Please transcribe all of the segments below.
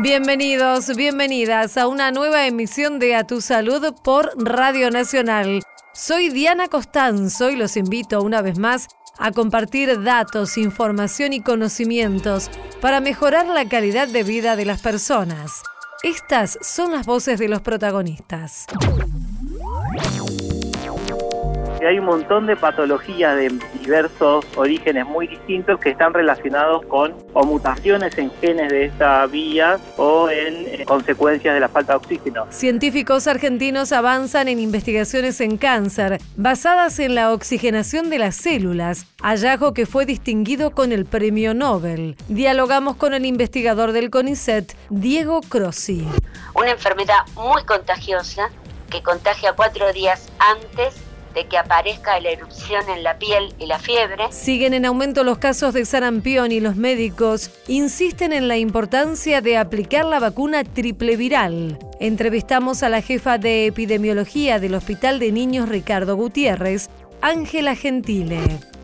Bienvenidos, bienvenidas a una nueva emisión de A Tu Salud por Radio Nacional. Soy Diana Costanzo y los invito una vez más a compartir datos, información y conocimientos para mejorar la calidad de vida de las personas. Estas son las voces de los protagonistas hay un montón de patologías de diversos orígenes muy distintos que están relacionados con o mutaciones en genes de esta vía o en eh, consecuencias de la falta de oxígeno. Científicos argentinos avanzan en investigaciones en cáncer basadas en la oxigenación de las células, hallazgo que fue distinguido con el premio Nobel. Dialogamos con el investigador del CONICET, Diego Crossi. Una enfermedad muy contagiosa que contagia cuatro días antes de que aparezca la erupción en la piel y la fiebre. Siguen en aumento los casos de sarampión y los médicos insisten en la importancia de aplicar la vacuna triple viral. Entrevistamos a la jefa de epidemiología del Hospital de Niños Ricardo Gutiérrez, Ángela Gentile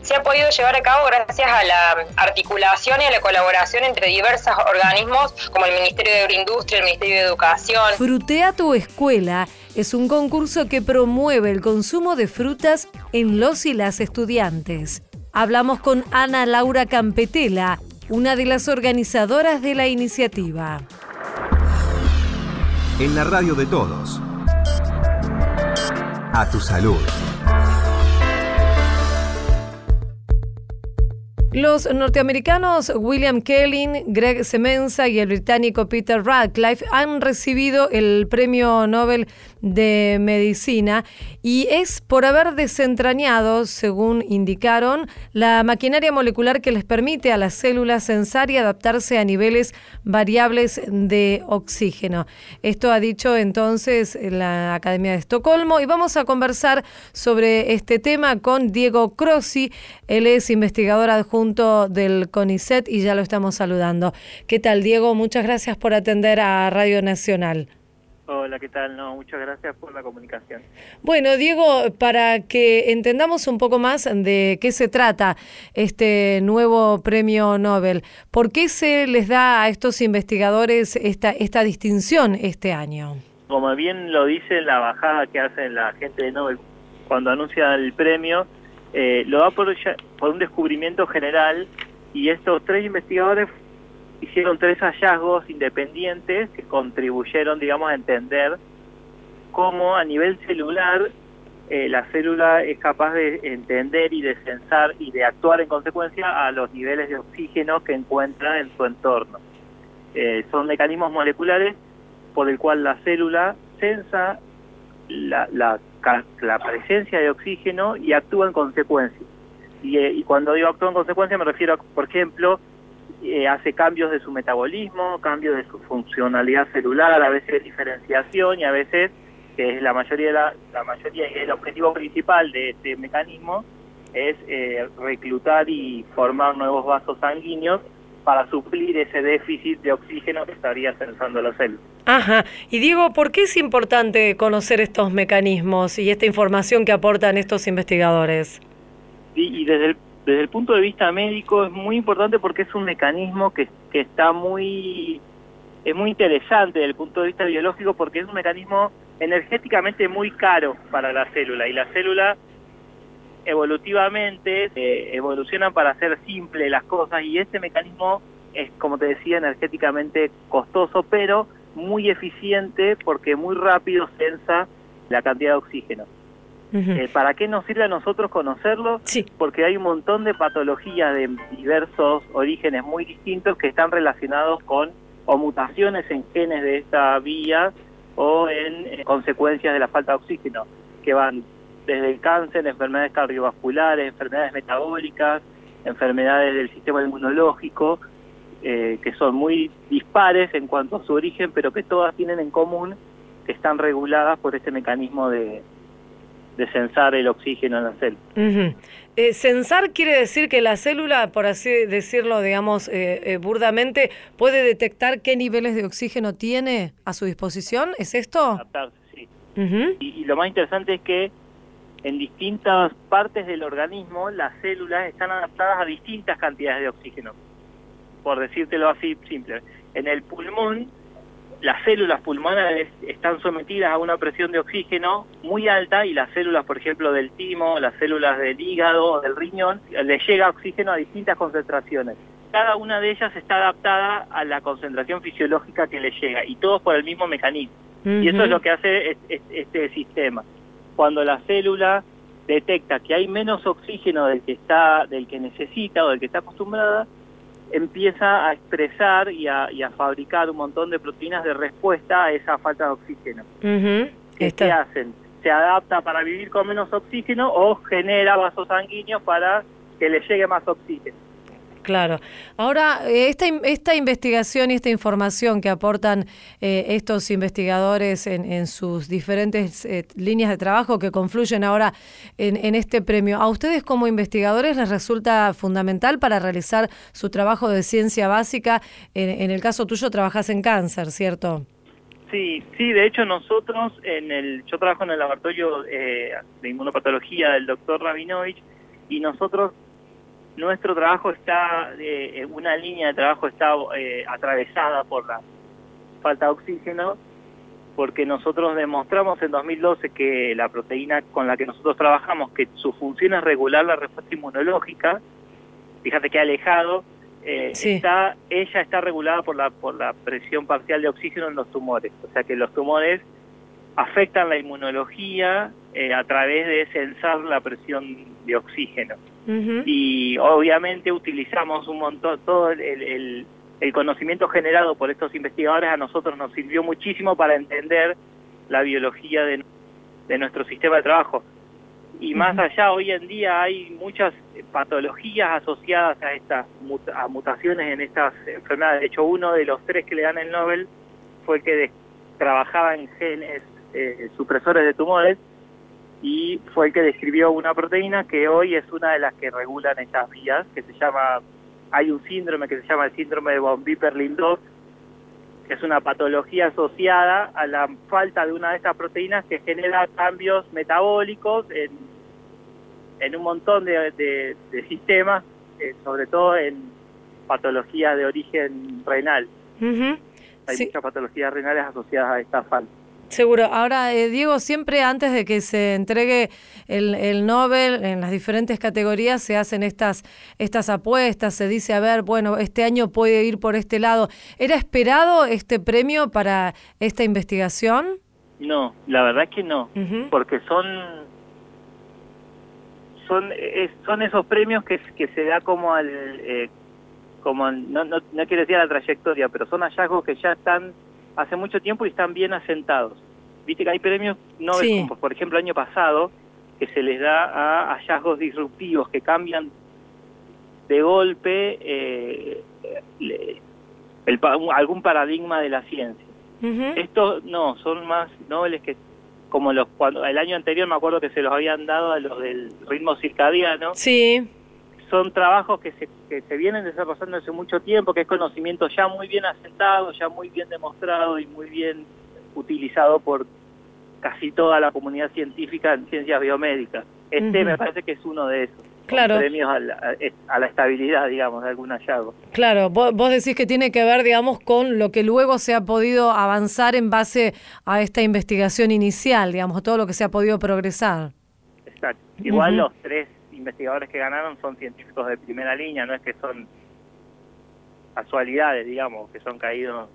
se ha podido llevar a cabo gracias a la articulación y a la colaboración entre diversos organismos como el Ministerio de Agroindustria, el Ministerio de Educación. Frutea tu escuela es un concurso que promueve el consumo de frutas en los y las estudiantes. Hablamos con Ana Laura Campetela, una de las organizadoras de la iniciativa. En la radio de todos. A tu salud. Los norteamericanos William Kelly, Greg Semenza y el británico Peter Radcliffe han recibido el Premio Nobel de Medicina y es por haber desentrañado, según indicaron, la maquinaria molecular que les permite a las células censar y adaptarse a niveles variables de oxígeno. Esto ha dicho entonces la Academia de Estocolmo y vamos a conversar sobre este tema con Diego Crossi. Él es investigador adjunto del CONICET y ya lo estamos saludando. ¿Qué tal, Diego? Muchas gracias por atender a Radio Nacional. Hola, ¿qué tal? No, muchas gracias por la comunicación. Bueno, Diego, para que entendamos un poco más de qué se trata este nuevo premio Nobel, ¿por qué se les da a estos investigadores esta, esta distinción este año? Como bien lo dice la bajada que hace la gente de Nobel cuando anuncia el premio, eh, lo da por, un descubrimiento general y estos tres investigadores hicieron tres hallazgos independientes que contribuyeron, digamos, a entender cómo a nivel celular eh, la célula es capaz de entender y de sensar y de actuar en consecuencia a los niveles de oxígeno que encuentra en su entorno. Eh, son mecanismos moleculares por el cual la célula sensa la, la, la presencia de oxígeno y actúa en consecuencia. Y, eh, y cuando digo actúa en consecuencia me refiero a, por ejemplo, eh, hace cambios de su metabolismo, cambios de su funcionalidad celular, a veces diferenciación y a veces, que es la mayoría, de la, la mayoría el objetivo principal de este mecanismo, es eh, reclutar y formar nuevos vasos sanguíneos para suplir ese déficit de oxígeno que estaría sensando la célula. Ajá. Y Diego, ¿por qué es importante conocer estos mecanismos y esta información que aportan estos investigadores? Y desde el desde el punto de vista médico es muy importante porque es un mecanismo que, que está muy es muy interesante desde el punto de vista biológico porque es un mecanismo energéticamente muy caro para la célula y la célula evolutivamente eh, evolucionan para hacer simple las cosas y este mecanismo es como te decía energéticamente costoso pero muy eficiente porque muy rápido sensa la cantidad de oxígeno. Eh, ¿Para qué nos sirve a nosotros conocerlo? Sí. Porque hay un montón de patologías de diversos orígenes muy distintos que están relacionados con o mutaciones en genes de esta vía o en, consecuencias de la falta de oxígeno, que van desde el cáncer, enfermedades cardiovasculares, enfermedades metabólicas, enfermedades del sistema inmunológico, eh, que son muy dispares en cuanto a su origen, pero que todas tienen en común que están reguladas por este mecanismo de, de censar el oxígeno en la célula. Eh, censar quiere decir que la célula, por así decirlo, digamos, eh, eh, burdamente, puede detectar qué niveles de oxígeno tiene a su disposición. ¿Es esto? Adaptarse, sí. y, lo más interesante es que en distintas partes del organismo las células están adaptadas a distintas cantidades de oxígeno. Por decírtelo así simple. En el pulmón las células pulmonares están sometidas a una presión de oxígeno muy alta y las células, por ejemplo, del timo, las células del hígado, del riñón, les llega oxígeno a distintas concentraciones. Cada una de ellas está adaptada a la concentración fisiológica que le llega y todos por el mismo mecanismo. Y eso es lo que hace este sistema. Cuando la célula detecta que hay menos oxígeno del que está del que necesita o del que está acostumbrada, empieza a expresar y a, fabricar un montón de proteínas de respuesta a esa falta de oxígeno. ¿Qué hacen? Se adapta para vivir con menos oxígeno o genera vasos sanguíneos para que le llegue más oxígeno. Claro. Ahora, eh, esta, esta investigación y esta información que aportan eh, estos investigadores en, sus diferentes eh, líneas de trabajo que confluyen ahora en, este premio, ¿a ustedes como investigadores les resulta fundamental para realizar su trabajo de ciencia básica? En, el caso tuyo, trabajas en cáncer, ¿cierto? Sí, sí, de hecho nosotros, en el, yo trabajo en el laboratorio de inmunopatología del doctor Rabinovich y nosotros nuestro trabajo está, eh, una línea de trabajo está eh, atravesada por la falta de oxígeno, porque nosotros demostramos en 2012 que la proteína con la que nosotros trabajamos, que su función es regular la respuesta inmunológica, fíjate que alejado, eh, está, ella está regulada por la, por la presión parcial de oxígeno en los tumores, o sea que los tumores afectan la inmunología eh, a través de censar la presión de oxígeno. Y obviamente utilizamos un montón, todo el, el, conocimiento generado por estos investigadores a nosotros nos sirvió muchísimo para entender la biología de, de nuestro sistema de trabajo. Y más allá, hoy en día hay muchas patologías asociadas a estas a mutaciones en estas enfermedades. De hecho, uno de los tres que le dan el Nobel fue el que trabajaba en genes eh, supresores de tumores y fue el que describió una proteína que hoy es una de las que regulan estas vías, que se llama, hay un síndrome que se llama el síndrome de von Wieper-Lindorff, que es una patología asociada a la falta de una de estas proteínas que genera cambios metabólicos en, en un montón de, sistemas, eh, sobre todo en patologías de origen renal. Hay muchas patologías renales asociadas a esta falta. Seguro. Ahora, eh, Diego, siempre antes de que se entregue el, el, Nobel en las diferentes categorías se hacen estas, estas apuestas, se dice, a ver, bueno, este año puede ir por este lado. ¿Era esperado este premio para esta investigación? No, la verdad es que no, porque son son son esos premios que, que se da como al eh, como no, no, no quiero decir a la trayectoria, pero son hallazgos que ya están hace mucho tiempo y están bien asentados. Viste que hay premios no como por ejemplo el año pasado, que se les da a hallazgos disruptivos que cambian de golpe eh, el, algún paradigma de la ciencia. Estos no, son más nobles que como los cuando el año anterior me acuerdo que se los habían dado a los del ritmo circadiano. Sí son trabajos que se, que se vienen desarrollando hace mucho tiempo, que es conocimiento ya muy bien asentado, ya muy bien demostrado y muy bien utilizado por casi toda la comunidad científica en ciencias biomédicas. Este me parece que es uno de esos. Claro. Premios a la, estabilidad, digamos, de algún hallazgo. Claro, vos, vos, decís que tiene que ver, digamos, con lo que luego se ha podido avanzar en base a esta investigación inicial, digamos, todo lo que se ha podido progresar. Exacto. Igual los tres investigadores que ganaron son científicos de primera línea, no es que son casualidades, digamos, que son caídos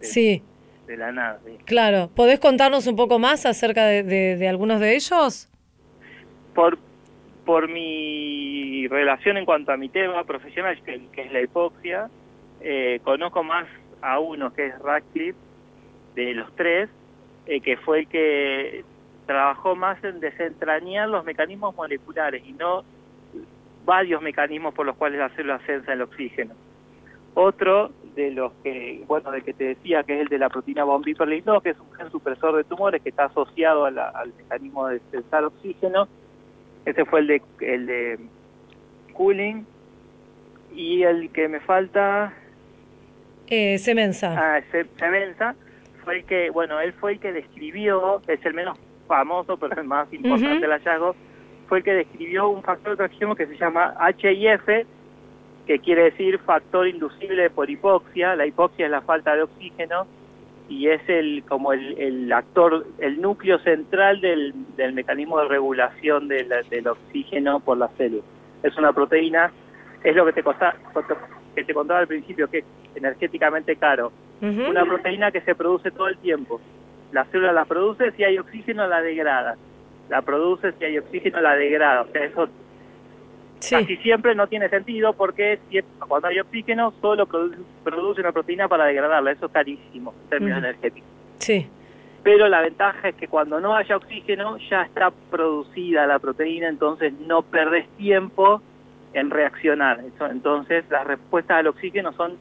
de, sí. de la nada. Claro, ¿podés contarnos un poco más acerca de, algunos de ellos? Por, por mi relación en cuanto a mi tema profesional, que, es la hipoxia, eh, conozco más a uno que es Radcliffe, de los tres, eh, que fue el que trabajó más en desentrañar los mecanismos moleculares y no varios mecanismos por los cuales la célula sensa el oxígeno. Otro de los que, bueno, de que te decía que es el de la proteína von Wieper-Lindau, que es un gen supresor de tumores que está asociado al mecanismo de sensar oxígeno. Ese fue el de el de Cooling y el que me falta eh, Semenza. Ah, Semenza fue el que, bueno, él fue el que describió, es el menos famoso, pero el más importante del hallazgo, fue el que describió un factor de tracción que se llama HIF, que quiere decir factor inducible por hipoxia. La hipoxia es la falta de oxígeno y es el como el, el actor, el núcleo central del, del mecanismo de regulación del, del oxígeno por la célula. Es una proteína, es lo que te, costa, que te contaba al principio, que es energéticamente caro. Una proteína que se produce todo el tiempo. La célula la produce, si hay oxígeno la degrada. La produce, si hay oxígeno la degrada. O sea, eso casi siempre no tiene sentido porque si- cuando hay oxígeno solo produce, produce una proteína para degradarla. Eso es carísimo en términos energéticos. sí. Pero la ventaja es que cuando no haya oxígeno ya está producida la proteína, entonces no perdés tiempo en reaccionar. Entonces las respuestas al oxígeno son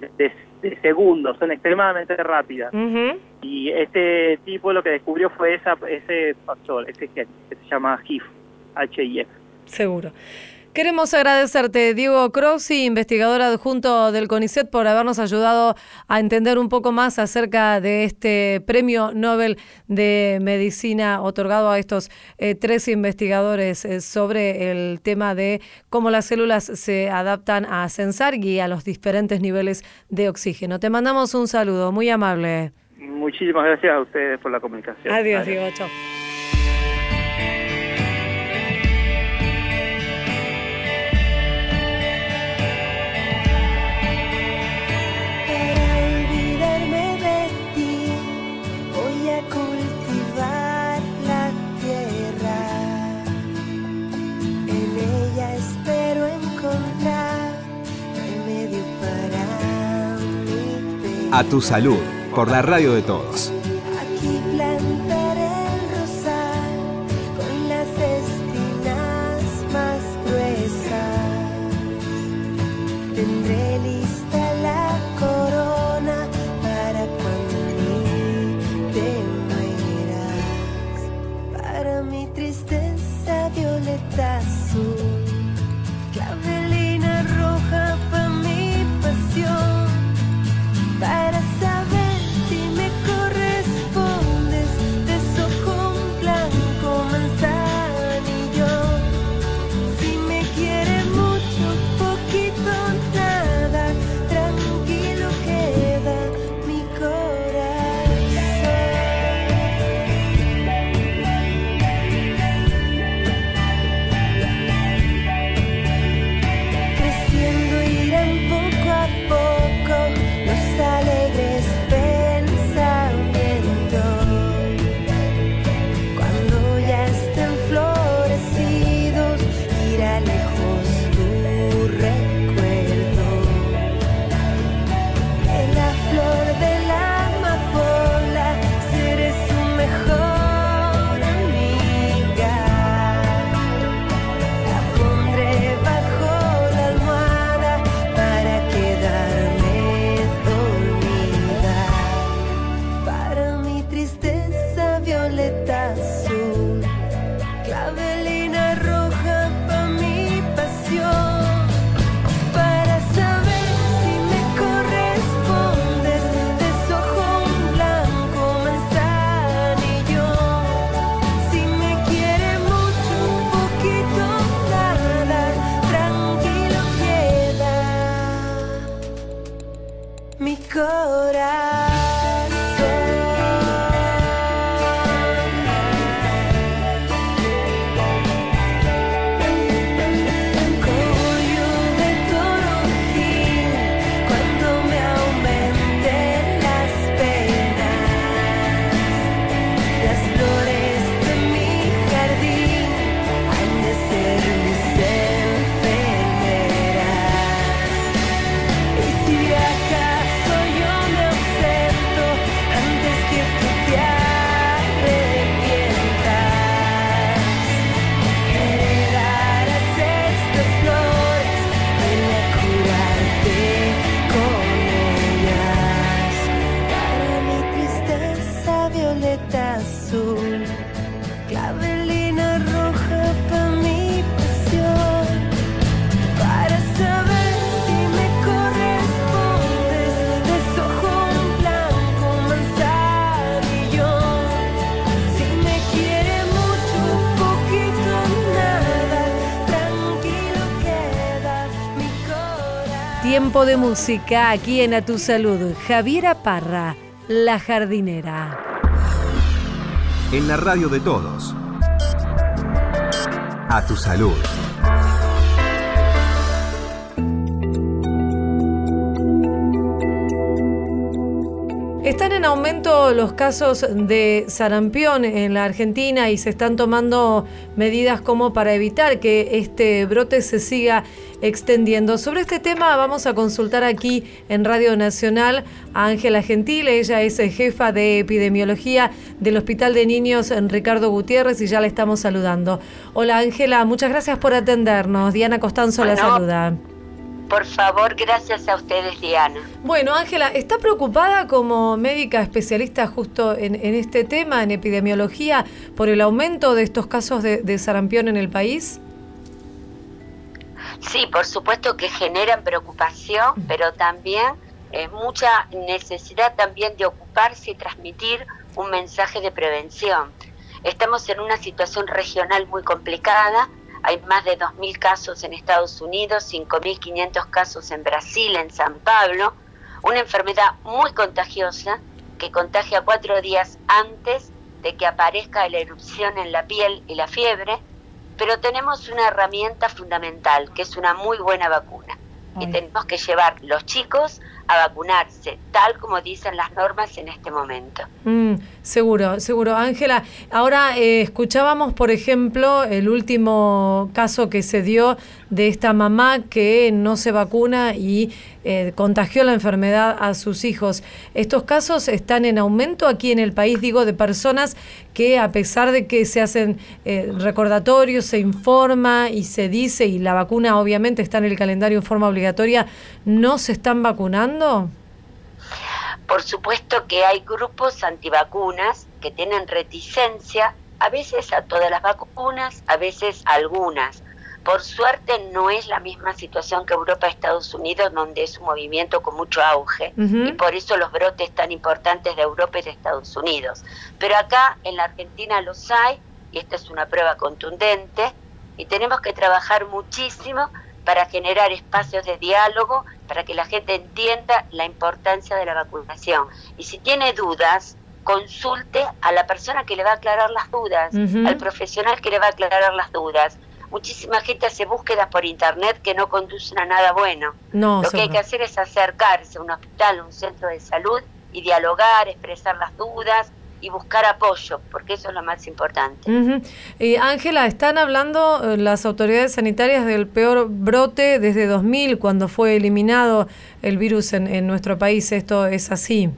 de, de- de segundos, son extremadamente rápidas. Y este tipo lo que descubrió fue esa, ese factor, ese gen, que se llama HIF, HIF. Seguro. Queremos agradecerte, Diego Crossi, investigador adjunto del CONICET, por habernos ayudado a entender un poco más acerca de este premio Nobel de Medicina otorgado a estos eh, tres investigadores eh, sobre el tema de cómo las células se adaptan a censar y a los diferentes niveles de oxígeno. Te mandamos un saludo, muy amable. Muchísimas gracias a ustedes por la comunicación. Adiós, Vale. Diego. Chao. A tu salud, por la radio de todos. Aquí plantaré el rosal con las espinas más gruesas. Tendré lista la corona para cuando te mueras. Para mi tristeza violeta de música aquí en A Tu Salud. Javiera Parra, La Jardinera. En la radio de todos. A tu salud. Aumento los casos de sarampión en la Argentina y se están tomando medidas como para evitar que este brote se siga extendiendo. Sobre este tema vamos a consultar aquí en Radio Nacional a Ángela Gentile, ella es jefa de epidemiología del Hospital de Niños en Ricardo Gutiérrez y ya la estamos saludando. Hola Ángela, muchas gracias por atendernos. Diana Costanzo la saluda. Por favor, gracias a ustedes, Diana. Bueno, Ángela, ¿está preocupada como médica especialista justo en, en este tema, en epidemiología, por el aumento de estos casos de, de sarampión en el país? Sí, por supuesto que generan preocupación, pero también eh, mucha necesidad también de ocuparse y transmitir un mensaje de prevención. Estamos en una situación regional muy complicada. Hay más de 2.000 casos en Estados Unidos, 5.500 casos en Brasil, en San Pablo. Una enfermedad muy contagiosa que contagia cuatro días antes de que aparezca la erupción en la piel y la fiebre. Pero tenemos una herramienta fundamental, que es una muy buena vacuna. Y tenemos que llevar los chicos a vacunarse, tal como dicen las normas en este momento. Mm, seguro, seguro. Ángela, ahora eh, escuchábamos, por ejemplo, el último caso que se dio de esta mamá que no se vacuna y eh, contagió la enfermedad a sus hijos. ¿Estos casos están en aumento aquí en el país, digo, de personas que a pesar de que se hacen eh, recordatorios, se informa y se dice, y la vacuna obviamente está en el calendario en forma obligatoria, no se están vacunando? Por supuesto que hay grupos antivacunas que tienen reticencia, a veces a todas las vacunas, a veces a algunas. Por suerte no es la misma situación que Europa Estados Unidos, donde es un movimiento con mucho auge, y por eso los brotes tan importantes de Europa y de Estados Unidos. Pero acá en la Argentina los hay, y esta es una prueba contundente, y tenemos que trabajar muchísimo para generar espacios de diálogo, para que la gente entienda la importancia de la vacunación. Y si tiene dudas, consulte a la persona que le va a aclarar las dudas, al profesional que le va a aclarar las dudas. Muchísima gente hace búsquedas por internet que no conducen a nada bueno. No, Lo que hay que hacer es acercarse a un hospital, a un centro de salud y dialogar, expresar las dudas y buscar apoyo, porque eso es lo más importante. Ángela, están hablando eh, las autoridades sanitarias del peor brote desde 2000, cuando fue eliminado el virus en, en nuestro país. ¿Esto es así?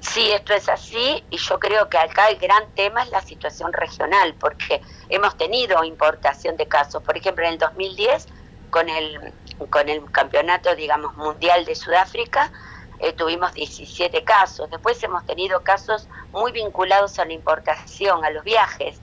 Sí, esto es así y yo creo que acá el gran tema es la situación regional, porque hemos tenido importación de casos. Por ejemplo, en el 2010, con el, con el campeonato, digamos, mundial de Sudáfrica, eh, tuvimos 17 casos. Después hemos tenido casos muy vinculados a la importación, a los viajes,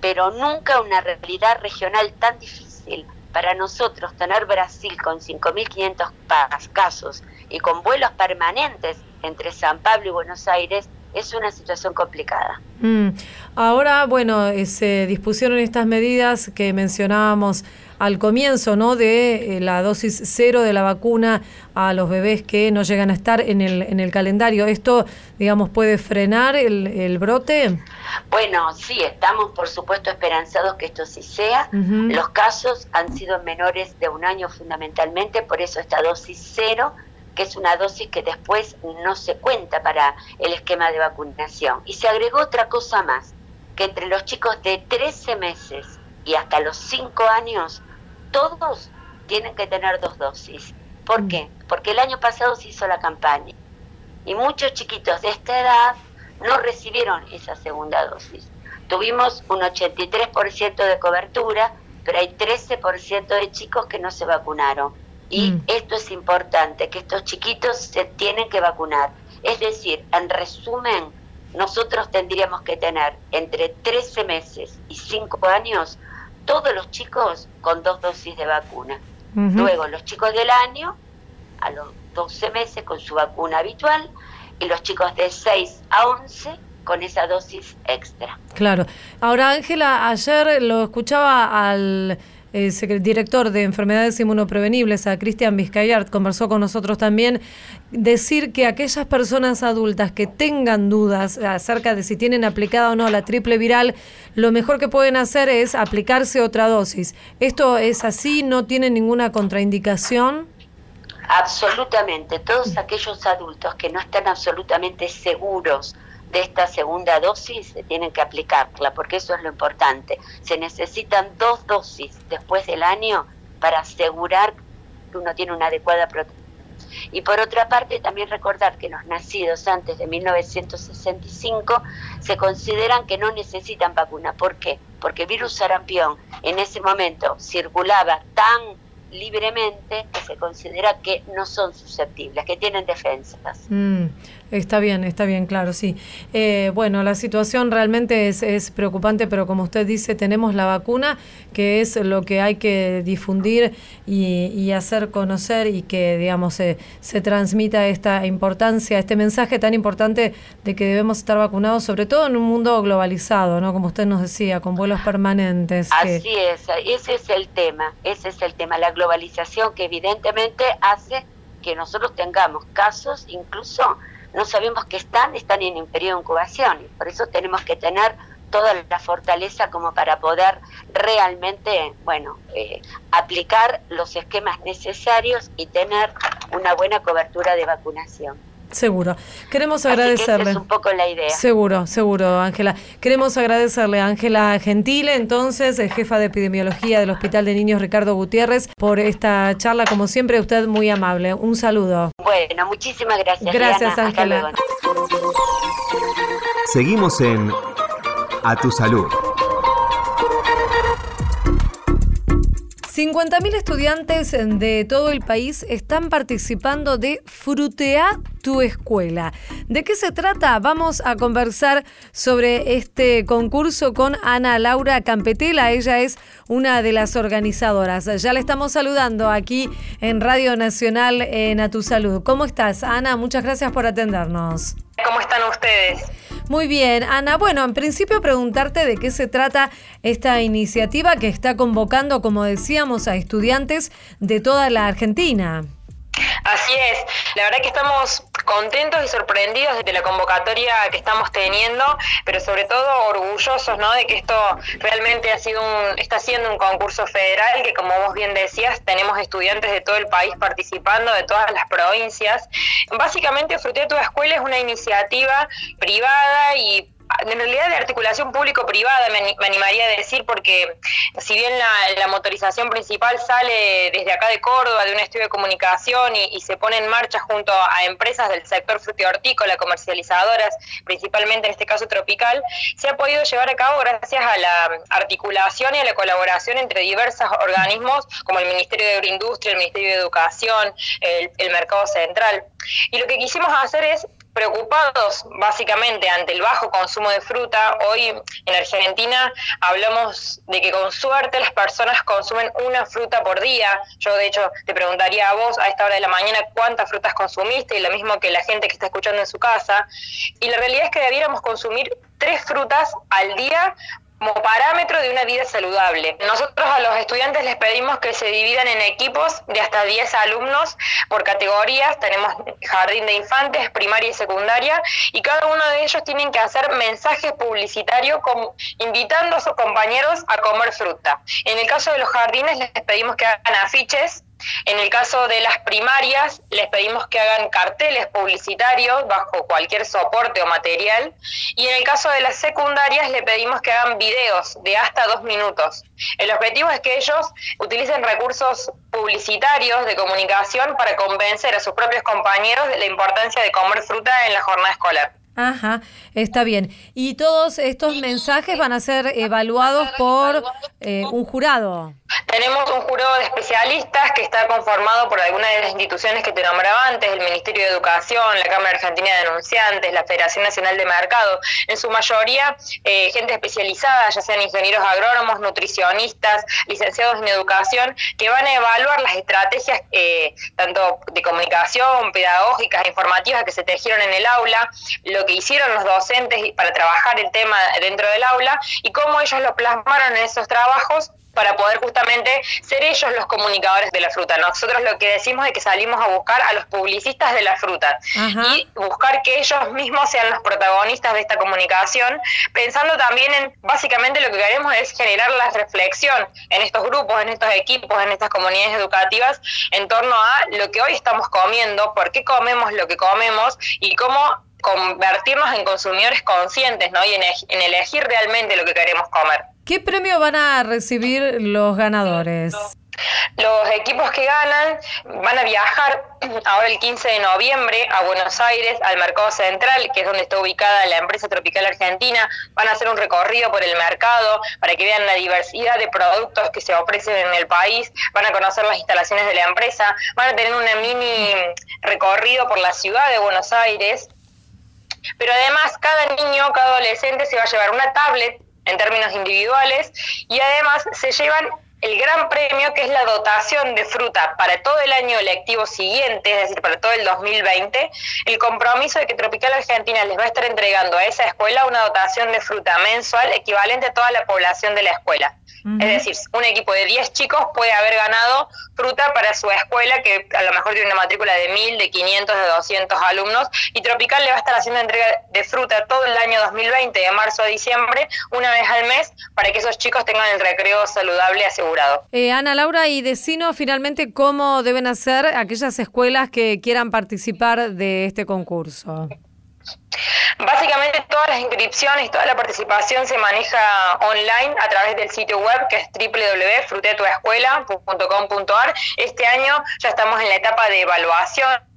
pero nunca una realidad regional tan difícil. Para nosotros tener Brasil con 5.500 pa- casos y con vuelos permanentes entre San Pablo y Buenos Aires es una situación complicada. Mm. Ahora, bueno, eh, se dispusieron estas medidas que mencionábamos al comienzo, ¿no? De eh, la dosis cero de la vacuna a los bebés que no llegan a estar en el, en el calendario. ¿Esto, digamos, puede frenar el, el brote? Bueno, sí, estamos por supuesto esperanzados que esto sí sea. Los casos han sido menores de un año fundamentalmente, por eso esta dosis cero, que es una dosis que después no se cuenta para el esquema de vacunación. Y se agregó otra cosa más, que entre los chicos de 13 meses y hasta los 5 años, todos tienen que tener dos dosis. ¿Por qué? Porque el año pasado se hizo la campaña y muchos chiquitos de esta edad no recibieron esa segunda dosis. Tuvimos un 83% de cobertura, pero hay 13% de chicos que no se vacunaron. Y Mm. esto es importante, que estos chiquitos se tienen que vacunar. Es decir, en resumen, nosotros tendríamos que tener entre 13 meses y 5 años todos los chicos con dos dosis de vacuna. Luego los chicos del año a los 12 meses con su vacuna habitual y los chicos de 6 a 11 con esa dosis extra. Claro. Ahora, Ángela, ayer lo escuchaba al secre- director de enfermedades inmunoprevenibles, a Cristian Vizcayart, conversó con nosotros también, decir que aquellas personas adultas que tengan dudas acerca de si tienen aplicada o no la triple viral, lo mejor que pueden hacer es aplicarse otra dosis. ¿Esto es así? ¿No tiene ninguna contraindicación? Absolutamente, todos aquellos adultos que no están absolutamente seguros de esta segunda dosis se tienen que aplicarla, porque eso es lo importante. Se necesitan dos dosis después del año para asegurar que uno tiene una adecuada protección. Y por otra parte, también recordar que los nacidos antes de 1965 se consideran que no necesitan vacuna. ¿Por qué? Porque el virus sarampión en ese momento circulaba tan libremente que se considera que no son susceptibles, que tienen defensas. Mm, está bien, está bien, claro, sí. Eh, bueno, la situación realmente es, es preocupante, pero como usted dice, tenemos la vacuna, que es lo que hay que difundir y, y hacer conocer y que, digamos, se, se transmita esta importancia, este mensaje tan importante de que debemos estar vacunados, sobre todo en un mundo globalizado, ¿no? Como usted nos decía, con vuelos permanentes. Así es, ese es el tema, ese es el tema, la globalización que evidentemente hace que nosotros tengamos casos, incluso no sabemos que están, están en periodo de incubación, y por eso tenemos que tener toda la fortaleza como para poder realmente, bueno, eh, aplicar los esquemas necesarios y tener una buena cobertura de vacunación. Seguro. Queremos Así que esa agradecerle. es un poco la idea. Seguro, seguro, Ángela. Queremos agradecerle a Ángela Gentile, entonces, eh, jefa de epidemiología del Hospital de Niños Ricardo Gutiérrez, por esta charla. Como siempre, usted muy amable. Un saludo. Bueno, muchísimas gracias. Gracias, Diana. Hasta Ángela. luego. Seguimos en A Tu Salud. 50.000 estudiantes de todo el país están participando de Frutea tu escuela. ¿De qué se trata? Vamos a conversar sobre este concurso con Ana Laura Campetela. Ella es una de las organizadoras. Ya le estamos saludando aquí en Radio Nacional en A Tu Salud. ¿Cómo estás, Ana? Muchas gracias por atendernos. ¿Cómo están ustedes? Muy bien, Ana. Bueno, en principio preguntarte de qué se trata esta iniciativa que está convocando, como decíamos, a estudiantes de toda la Argentina. Así es, la verdad que estamos contentos y sorprendidos de la convocatoria que estamos teniendo, pero sobre todo orgullosos ¿no? de que esto realmente ha sido un, está siendo un concurso federal, que como vos bien decías, tenemos estudiantes de todo el país participando, de todas las provincias. Básicamente, Frutea tu Escuela es una iniciativa privada y en realidad de articulación público-privada, me, ani- me animaría a decir, porque si bien la, motorización principal sale desde acá de Córdoba, de un estudio de comunicación, y, se pone en marcha junto a empresas del sector frutihortícola, comercializadoras, principalmente en este caso tropical, se ha podido llevar a cabo gracias a la articulación y a la colaboración entre diversos organismos, como el Ministerio de Agroindustria, el Ministerio de Educación, el Mercado Central. Y lo que quisimos hacer es preocupados básicamente ante el bajo consumo de fruta. Hoy en Argentina hablamos de que con suerte las personas consumen una fruta por día. Yo de hecho te preguntaría a vos a esta hora de la mañana cuántas frutas consumiste y lo mismo que la gente que está escuchando en su casa. Y la realidad es que debiéramos consumir tres frutas al día como parámetro de una vida saludable. Nosotros a los estudiantes les pedimos que se dividan en equipos de hasta 10 alumnos por categorías. Tenemos jardín de infantes, primaria y secundaria, y cada uno de ellos tienen que hacer mensajes publicitarios con- invitando a sus compañeros a comer fruta. En el caso de los jardines les pedimos que hagan afiches en el caso de las primarias, les pedimos que hagan carteles publicitarios bajo cualquier soporte o material. Y en el caso de las secundarias, le pedimos que hagan videos de hasta dos minutos. El objetivo es que ellos utilicen recursos publicitarios de comunicación para convencer a sus propios compañeros de la importancia de comer fruta en la jornada escolar. Ajá, está bien. Y todos estos mensajes van a ser evaluados por eh, un jurado. Tenemos un jurado de especialistas que está conformado por algunas de las instituciones que te nombraba antes, el Ministerio de Educación, la Cámara Argentina de Denunciantes, la Federación Nacional de Mercado, en su mayoría eh, gente especializada, ya sean ingenieros agrónomos, nutricionistas, licenciados en educación, que van a evaluar las estrategias eh, tanto de comunicación, pedagógicas, informativas que se tejieron en el aula, lo que hicieron los docentes para trabajar el tema dentro del aula y cómo ellos lo plasmaron en esos trabajos para poder justamente ser ellos los comunicadores de la fruta. Nosotros lo que decimos es que salimos a buscar a los publicistas de la fruta y buscar que ellos mismos sean los protagonistas de esta comunicación, pensando también en, básicamente lo que queremos es generar la reflexión en estos grupos, en estos equipos, en estas comunidades educativas, en torno a lo que hoy estamos comiendo, por qué comemos lo que comemos y cómo convertirnos en consumidores conscientes ¿no? y en elegir realmente lo que queremos comer. ¿Qué premio van a recibir los ganadores? Los equipos que ganan van a viajar ahora el 15 de noviembre a Buenos Aires, al Mercado Central, que es donde está ubicada la empresa Tropical Argentina. Van a hacer un recorrido por el mercado para que vean la diversidad de productos que se ofrecen en el país. Van a conocer las instalaciones de la empresa. Van a tener un mini recorrido por la ciudad de Buenos Aires. Pero además, cada niño, cada adolescente se va a llevar una tablet en términos individuales y además se llevan el gran premio que es la dotación de fruta para todo el año lectivo siguiente, es decir, para todo el 2020, el compromiso de que Tropical Argentina les va a estar entregando a esa escuela una dotación de fruta mensual equivalente a toda la población de la escuela. Es decir, un equipo de 10 chicos puede haber ganado fruta para su escuela, que a lo mejor tiene una matrícula de 1000, de 500, de 200 alumnos, y Tropical le va a estar haciendo entrega de fruta todo el año 2020, de marzo a diciembre, una vez al mes, para que esos chicos tengan el recreo saludable asegurado. Eh, Ana Laura, y decino finalmente cómo deben hacer aquellas escuelas que quieran participar de este concurso. Básicamente todas las inscripciones, toda la participación se maneja online a través del sitio web que es www.frutetuescuela.com.ar. Este año ya estamos en la etapa de evaluación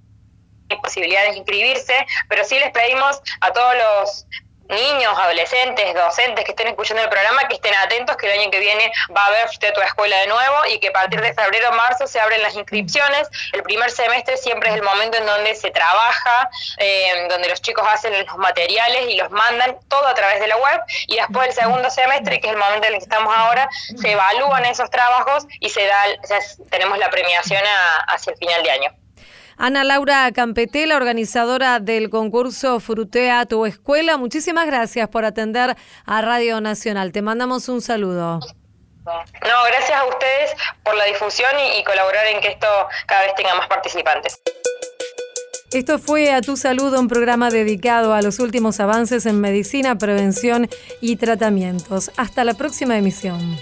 posibilidades de inscribirse, pero sí les pedimos a todos los niños, adolescentes, docentes que estén escuchando el programa, que estén atentos que el año que viene va a haber tu escuela de nuevo y que a partir de febrero o marzo se abren las inscripciones. El primer semestre siempre es el momento en donde se trabaja, eh, donde los chicos hacen los materiales y los mandan todo a través de la web y después el segundo semestre, que es el momento en el que estamos ahora, se evalúan esos trabajos y se da, tenemos la premiación hacia el final de año. Ana Laura Campetela, organizadora del concurso Frutea tu Escuela, muchísimas gracias por atender a Radio Nacional. Te mandamos un saludo. No, gracias a ustedes por la difusión y, colaborar en que esto cada vez tenga más participantes. Esto fue A Tu Salud, un programa dedicado a los últimos avances en medicina, prevención y tratamientos. Hasta la próxima emisión.